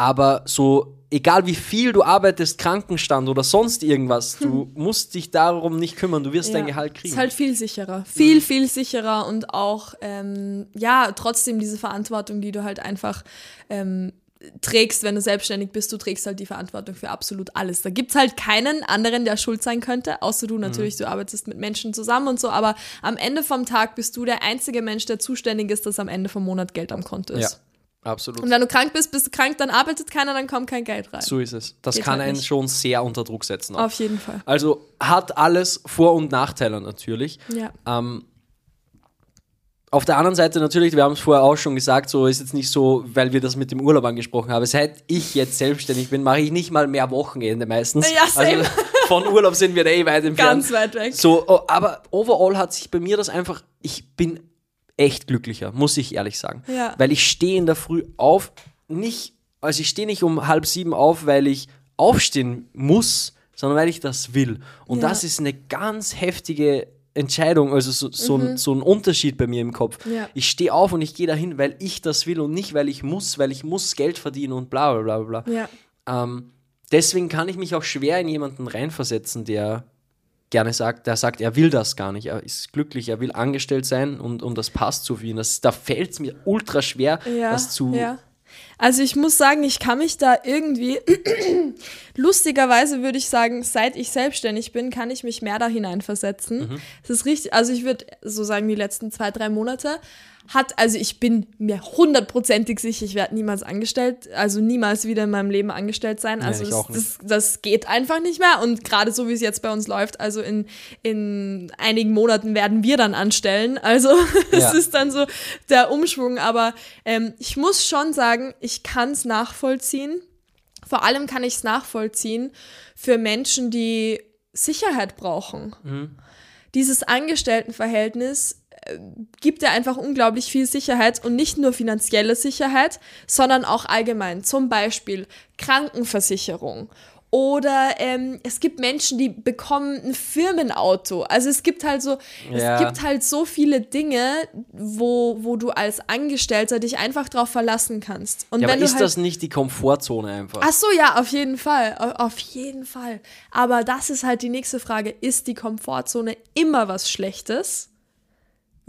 Aber so, egal wie viel du arbeitest, Krankenstand oder sonst irgendwas, du musst dich darum nicht kümmern. Du wirst dein Gehalt kriegen. Ist halt viel sicherer. Viel, viel sicherer und auch, ähm, ja, trotzdem diese Verantwortung, die du halt einfach ähm, trägst, wenn du selbstständig bist, du trägst halt die Verantwortung für absolut alles. Da gibt's halt keinen anderen, der schuld sein könnte, außer du natürlich, du arbeitest mit Menschen zusammen und so, aber am Ende vom Tag bist du der einzige Mensch, der zuständig ist, dass am Ende vom Monat Geld am Konto ja, ist. Absolut. Und wenn du krank bist, bist du krank, dann arbeitet keiner, dann kommt kein Geld rein. So ist es. Das Geht kann halt einen nicht. schon sehr unter Druck setzen. auch. Auf jeden Fall. Also hat alles Vor- und Nachteile natürlich. Ja. Ähm, auf der anderen Seite natürlich, wir haben es vorher auch schon gesagt, so ist jetzt nicht so, weil wir das mit dem Urlaub angesprochen haben. Seit ich jetzt selbstständig bin, mache ich nicht mal mehr Wochenende meistens. Ja, same. Also von Urlaub sind wir da eh weit entfernt. Ganz weit weg. So, oh, aber overall hat sich bei mir das einfach, ich bin echt glücklicher, muss ich ehrlich sagen. Ja. Weil ich stehe in der Früh auf, nicht, also ich stehe nicht um halb sieben auf, weil ich aufstehen muss, sondern weil ich das will. Und Ja. das ist eine ganz heftige Entscheidung, also so, so, ein, so ein Unterschied bei mir im Kopf. Mhm. Ja. Ich stehe auf und ich gehe dahin, weil ich das will und nicht, weil ich muss, weil ich muss Geld verdienen und bla bla bla bla. Ja. Ähm, deswegen kann ich mich auch schwer in jemanden reinversetzen, der gerne sagt, der sagt, er will das gar nicht, er ist glücklich, er will angestellt sein und, und das passt so für ihn. Das, da fällt es mir ultra schwer, ja, das zu. Ja. Also ich muss sagen, ich kann mich da irgendwie, lustigerweise würde ich sagen, seit ich selbstständig bin, kann ich mich mehr da hineinversetzen. Mhm. Das ist richtig, also ich würde so sagen, die letzten zwei, drei Monate hat, also ich bin mir hundertprozentig sicher, ich werde niemals angestellt, also niemals wieder in meinem Leben angestellt sein. Also ich das, das, das geht einfach nicht mehr. Und gerade so wie es jetzt bei uns läuft, also in, in einigen Monaten werden wir dann anstellen. Also es Ja. ist dann so der Umschwung. Aber ähm, ich muss schon sagen, ich kann es nachvollziehen. Vor allem kann ich es nachvollziehen für Menschen, die Sicherheit brauchen. Dieses Angestelltenverhältnis gibt dir einfach unglaublich viel Sicherheit und nicht nur finanzielle Sicherheit, sondern auch allgemein. Zum Beispiel Krankenversicherung. Oder ähm, es gibt Menschen, die bekommen ein Firmenauto. Also es gibt halt so, Ja. es gibt halt so viele Dinge, wo, wo du als Angestellter dich einfach drauf verlassen kannst. Und Ja, wenn aber ist halt, das nicht die Komfortzone einfach? Ach so, ja, auf jeden Fall. Au- Auf jeden Fall. Aber das ist halt die nächste Frage. Ist die Komfortzone immer was Schlechtes?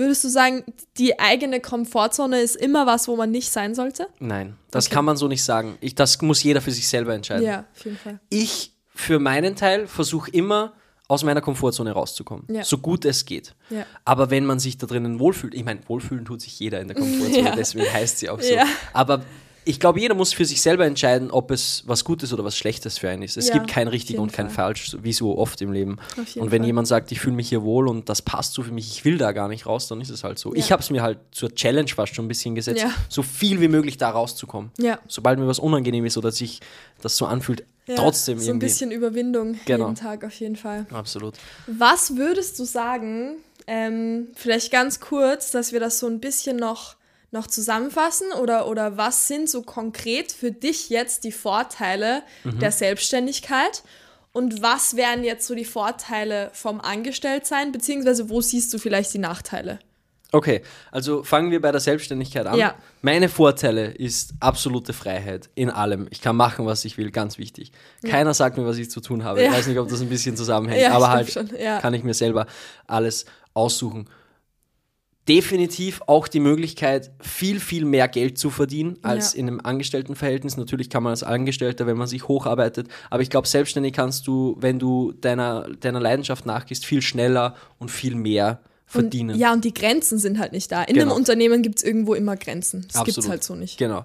Würdest du sagen, die eigene Komfortzone ist immer was, wo man nicht sein sollte? Nein, das Okay. kann man so nicht sagen. Ich, das muss jeder für sich selber entscheiden. Ja, auf jeden Fall. Ich für meinen Teil versuche immer aus meiner Komfortzone rauszukommen, Ja. so gut es geht. Ja. Aber wenn man sich da drinnen wohlfühlt, ich meine, wohlfühlen tut sich jeder in der Komfortzone, Ja. deswegen heißt sie auch so. Aber ich glaube, jeder muss für sich selber entscheiden, ob es was Gutes oder was Schlechtes für einen ist. Es Ja, gibt kein richtig und kein Fall. falsch, so- wie so oft im Leben. Und wenn Fall. jemand sagt, ich fühle mich hier wohl und das passt so für mich, ich will da gar nicht raus, dann ist es halt so. Ich Ja. habe es mir halt zur Challenge fast schon ein bisschen gesetzt, Ja. so viel wie möglich da rauszukommen. Ja. Sobald mir was unangenehm ist oder sich das so anfühlt, trotzdem so ein irgendwie. bisschen Überwindung Genau. jeden Tag auf jeden Fall. Absolut. Was würdest du sagen, ähm, vielleicht ganz kurz, dass wir das so ein bisschen noch, noch zusammenfassen oder, oder was sind so konkret für dich jetzt die Vorteile Mhm. der Selbstständigkeit und was wären jetzt so die Vorteile vom Angestelltsein, beziehungsweise wo siehst du vielleicht die Nachteile? Okay, also fangen wir bei der Selbstständigkeit an. Ja. Meine Vorteile ist absolute Freiheit in allem. Ich kann machen, was ich will, ganz wichtig. Keiner sagt mir, was ich zu tun habe. Ich Ja. weiß nicht, ob das ein bisschen zusammenhängt, Ja, ich aber halt schon, ja. kann ich mir selber alles aussuchen. Definitiv auch die Möglichkeit, viel, viel mehr Geld zu verdienen als Ja. in einem Angestelltenverhältnis. Natürlich kann man als Angestellter, wenn man sich hocharbeitet, aber ich glaube, selbstständig kannst du, wenn du deiner, deiner Leidenschaft nachgehst, viel schneller und viel mehr verdienen. Und, ja, und die Grenzen sind halt nicht da. In Genau. einem Unternehmen gibt es irgendwo immer Grenzen. Das gibt es halt so nicht. Genau.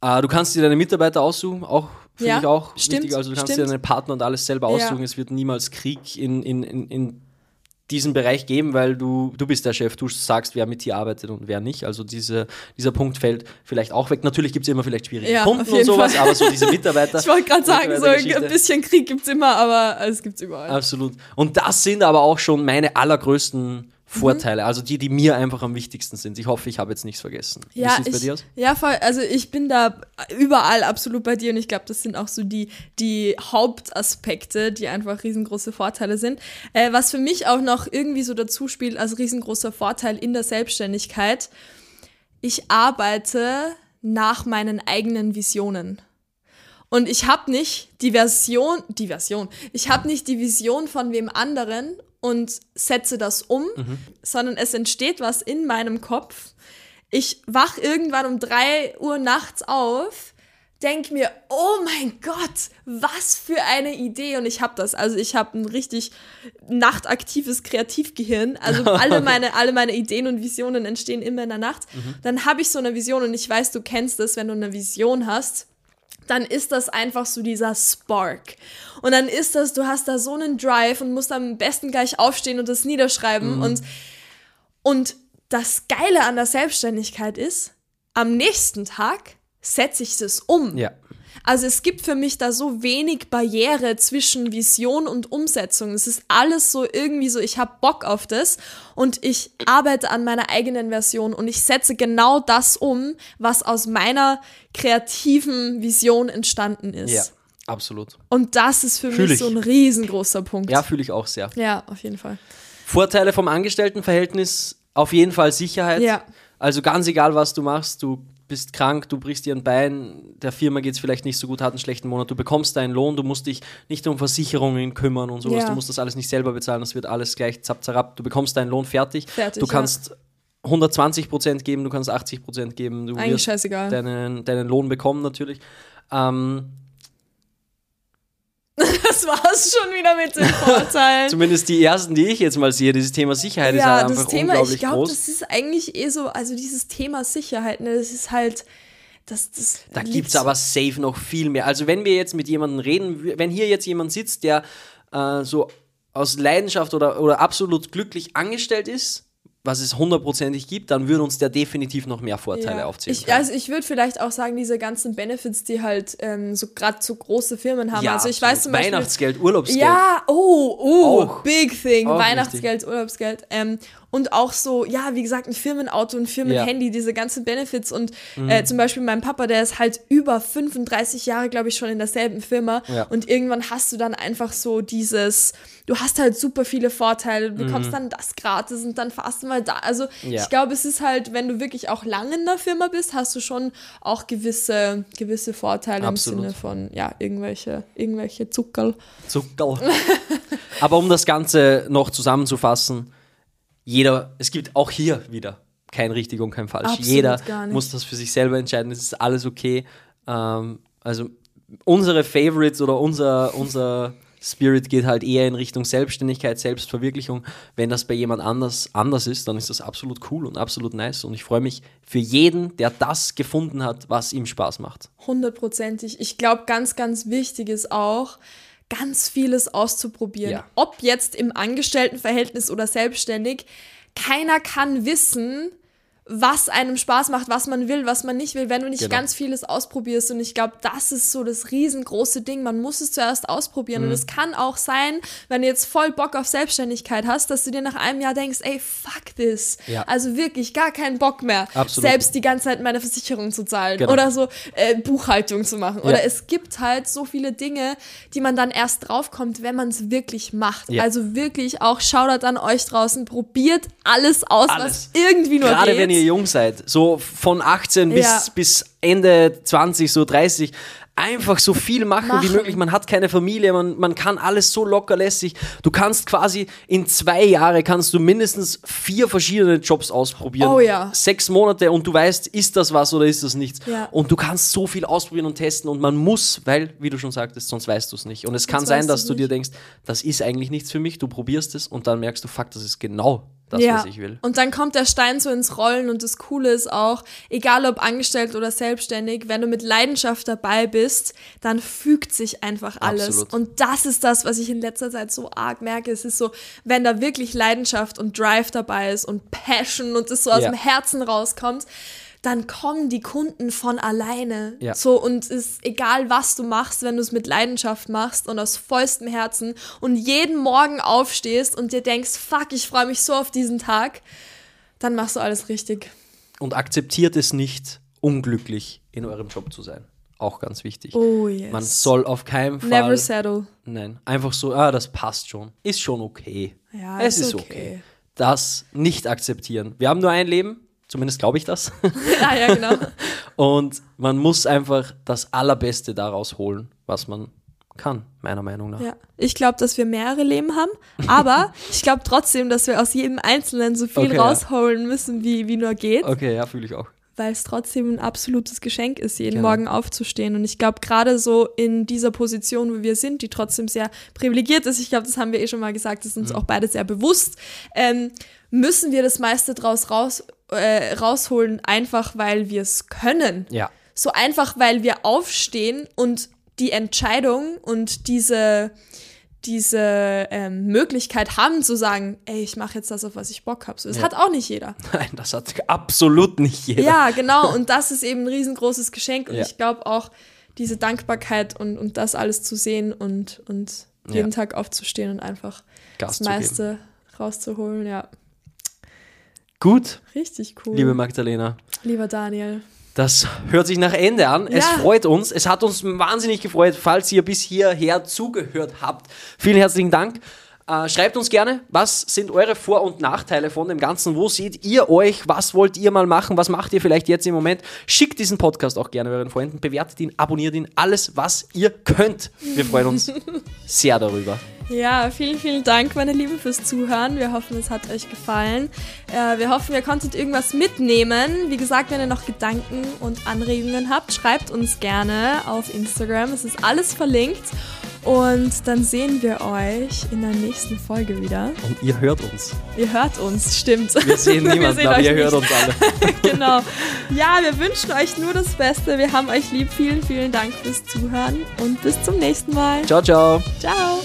Äh, du kannst dir deine Mitarbeiter aussuchen, auch finde Ja, ich auch stimmt, wichtig. Also du kannst stimmt. dir deine Partner und alles selber Ja. aussuchen. Es wird niemals Krieg in, in, in, in diesem Bereich geben, weil du, du bist der Chef, du sagst, wer mit dir arbeitet und wer nicht. Also diese, dieser Punkt fällt vielleicht auch weg. Natürlich gibt es immer vielleicht schwierige Ja, Kunden und sowas, Fall. aber so diese Mitarbeiter. Ich wollte gerade sagen, so ein bisschen Krieg gibt es immer, aber es gibt es überall. Absolut. Und das sind aber auch schon meine allergrößten Vorteile, also die, die mir einfach am wichtigsten sind. Ich hoffe, ich habe jetzt nichts vergessen. Ja, Wie sieht's bei ich, dir aus? ja, voll. Also ich bin da überall absolut bei dir und ich glaube, das sind auch so die, die Hauptaspekte, die einfach riesengroße Vorteile sind. Äh, was für mich auch noch irgendwie so dazu spielt als riesengroßer Vorteil in der Selbstständigkeit, ich arbeite nach meinen eigenen Visionen. Und ich habe nicht die Version, die Version, ich habe nicht die Vision von wem anderen und setze das um, sondern es entsteht was in meinem Kopf. Ich wach irgendwann um drei Uhr nachts auf, denk mir, oh mein Gott, was für eine Idee. Und ich habe das. Also ich habe ein richtig nachtaktives Kreativgehirn. Also alle meine, alle meine Ideen und Visionen entstehen immer in der Nacht. Dann habe ich so eine Vision und ich weiß, du kennst das, wenn du eine Vision hast dann ist das einfach so dieser Spark. Und dann ist das, du hast da so einen Drive und musst am besten gleich aufstehen und das niederschreiben. Und, und das Geile an der Selbstständigkeit ist, am nächsten Tag setze ich es um. Ja. Also es gibt für mich da so wenig Barriere zwischen Vision und Umsetzung. Es ist alles so irgendwie so, ich habe Bock auf das und ich arbeite an meiner eigenen Version und ich setze genau das um, was aus meiner kreativen Vision entstanden ist. Ja, absolut. Und das ist für Fühl mich ich. so ein riesengroßer Punkt. Ja, fühle ich auch sehr. ja, auf jeden Fall. Vorteile vom Angestelltenverhältnis, auf jeden Fall Sicherheit. Ja. Also ganz egal, was du machst, du bist krank, du brichst dir ein Bein, der Firma geht es vielleicht nicht so gut, hat einen schlechten Monat, du bekommst deinen Lohn, du musst dich nicht um Versicherungen kümmern und sowas, Ja. du musst das alles nicht selber bezahlen, das wird alles gleich zapp, zapp, du bekommst deinen Lohn fertig, Fertig, du ja. kannst 120 Prozent geben, du kannst 80 Prozent geben, du Eigentlich wirst scheißegal. deinen, deinen Lohn bekommen natürlich. Ähm, Das war's schon wieder mit den Vorteilen. zumindest die ersten, die ich jetzt mal sehe, dieses Thema Sicherheit ist halt einfach das Thema, unglaublich ich glaube, groß. das ist eigentlich eh so, also dieses Thema Sicherheit, ne, das ist halt, das, das Da liegt gibt es aber safe noch viel mehr. Also wenn wir jetzt mit jemandem reden, wenn hier jetzt jemand sitzt, der äh, so aus Leidenschaft oder, oder absolut glücklich angestellt ist, was es hundertprozentig gibt, dann würde uns der definitiv noch mehr Vorteile Ja. aufzählen. Ich, also ich würde vielleicht auch sagen, diese ganzen Benefits, die halt ähm, so gerade so große Firmen haben. ja, also ich absolut. weiß zum Beispiel. Weihnachtsgeld, Urlaubsgeld. Ja, oh, oh, Auch. big thing. Weihnachtsgeld, Urlaubsgeld. Ähm, und auch so, ja, wie gesagt, ein Firmenauto, ein Firmenhandy, diese ganzen Benefits. Und Mhm. äh, zum Beispiel mein Papa, der ist halt über 35 Jahre, glaube ich, schon in derselben Firma. Ja. Und irgendwann hast du dann einfach so dieses, du hast halt super viele Vorteile, du bekommst dann das gratis und dann fahrst du mal da. Also Mhm. Ja. ich glaube, es ist halt, wenn du wirklich auch lange in der Firma bist, hast du schon auch gewisse, gewisse Vorteile Absolut. im Sinne von, ja, irgendwelche, irgendwelche Zuckerl. Zuckerl. Aber um das Ganze noch zusammenzufassen, jeder, es gibt auch hier wieder kein richtig und kein falsch. Absolut jeder muss das für sich selber entscheiden, es ist alles okay. Ähm, also unsere Favorites oder unser, unser Spirit geht halt eher in Richtung Selbstständigkeit, Selbstverwirklichung. Wenn das bei jemand anders anders ist, dann ist das absolut cool und absolut nice. Und ich freue mich für jeden, der das gefunden hat, was ihm Spaß macht. Hundertprozentig. Ich glaube, ganz, ganz wichtig ist auch, ganz vieles auszuprobieren. Ja. Ob jetzt im Angestelltenverhältnis oder selbstständig. Keiner kann wissen, was einem Spaß macht, was man will, was man nicht will, wenn du nicht Genau. ganz vieles ausprobierst. Und ich glaube, das ist so das riesengroße Ding. Man muss es zuerst ausprobieren. Mhm. Und es kann auch sein, wenn du jetzt voll Bock auf Selbstständigkeit hast, dass du dir nach einem Jahr denkst, ey, fuck this. Ja. Also wirklich gar keinen Bock mehr, Absolut. selbst die ganze Zeit meine Versicherung zu zahlen Genau. oder so äh, Buchhaltung zu machen. Ja. Oder es gibt halt so viele Dinge, die man dann erst draufkommt, wenn man es wirklich macht. Ja. Also wirklich auch Shoutout an euch draußen. Probiert alles aus, Alles. was irgendwie nur Gerade geht. Ihr jung seid, so von 18 bis, Ja. bis Ende 20, so 30, einfach so viel machen, wie Machen. möglich. Man hat keine Familie, man, man kann alles so locker lässig. Du kannst quasi in zwei Jahre kannst du mindestens vier verschiedene Jobs ausprobieren. Oh ja. Sechs Monate und du weißt, ist das was oder ist das nichts. Ja. Und du kannst so viel ausprobieren und testen und man muss, weil, wie du schon sagtest, sonst weißt du es nicht. Und es kann Sonst sein, weißt dass du dir nicht. denkst, das ist eigentlich nichts für mich, du probierst es und dann merkst du, fuck, das ist genau das, ja. was ich will. Und dann kommt der Stein so ins Rollen und das Coole ist auch, egal ob angestellt oder selbstständig, wenn du mit Leidenschaft dabei bist, dann fügt sich einfach alles. Absolut. Und das ist das, was ich in letzter Zeit so arg merke. Es ist so, wenn da wirklich Leidenschaft und Drive dabei ist und Passion und es so aus Ja. dem Herzen rauskommt, dann kommen die Kunden von alleine. Ja. So, und es ist egal, was du machst, wenn du es mit Leidenschaft machst und aus vollstem Herzen und jeden Morgen aufstehst und dir denkst, fuck, ich freue mich so auf diesen Tag, dann machst du alles richtig. und akzeptiert es nicht, unglücklich in eurem Job zu sein. Auch ganz wichtig. Oh yes. Man soll auf keinen Fall. Never settle. Nein, einfach so, ah, das passt schon. Ist schon okay. Ja, es ist ist okay. okay. Das nicht akzeptieren. Wir haben nur ein Leben, zumindest glaube ich das. ah ja, genau. Und man muss einfach das Allerbeste daraus holen, was man kann, meiner Meinung nach. Ja. Ich glaube, dass wir mehrere Leben haben, aber ich glaube trotzdem, dass wir aus jedem Einzelnen so viel Okay, ja. rausholen müssen, wie, wie nur geht. Okay, ja, fühle ich auch. weil es trotzdem ein absolutes Geschenk ist, jeden Genau. Morgen aufzustehen. Und ich glaube, gerade so in dieser Position, wo wir sind, die trotzdem sehr privilegiert ist, ich glaube, das haben wir eh schon mal gesagt, ist uns Mhm. auch beide sehr bewusst, ähm, müssen wir das meiste draus raus, äh, rausholen, einfach weil wir es können. Ja. So einfach, weil wir aufstehen und die Entscheidung und diese, diese ähm, Möglichkeit haben zu sagen, ey, ich mache jetzt das, auf was ich Bock habe. So, das Ja. hat auch nicht jeder. Nein, das hat absolut nicht jeder. Ja, genau. Und das ist eben ein riesengroßes Geschenk. Und Ja. ich glaube auch, diese Dankbarkeit und, und das alles zu sehen und, und jeden Ja. Tag aufzustehen und einfach Gas das geben. meiste rauszuholen. Ja, Gut, richtig cool. liebe Magdalena. Lieber Daniel. Das hört sich nach Ende an. Es Ja. freut uns. Es hat uns wahnsinnig gefreut, falls ihr bis hierher zugehört habt. Vielen herzlichen Dank. Äh, schreibt uns gerne, was sind eure Vor- und Nachteile von dem Ganzen? Wo seht ihr euch? Was wollt ihr mal machen? Was macht ihr vielleicht jetzt im Moment? Schickt diesen Podcast auch gerne euren Freunden, bewertet ihn, abonniert ihn, alles, was ihr könnt. Wir freuen uns sehr darüber. Ja, vielen, vielen Dank, meine Lieben, fürs Zuhören. Wir hoffen, es hat euch gefallen. Äh, wir hoffen, ihr konntet irgendwas mitnehmen. Wie gesagt, wenn ihr noch Gedanken und Anregungen habt, schreibt uns gerne auf Instagram. Es ist alles verlinkt. Und dann sehen wir euch in der nächsten Folge wieder. Und ihr hört uns. Ihr hört uns, stimmt. Wir sehen niemanden, sehen aber ihr hört uns alle. genau. Ja, wir wünschen euch nur das Beste. Wir haben euch lieb. Vielen, vielen Dank fürs Zuhören und bis zum nächsten Mal. Ciao, ciao. Ciao.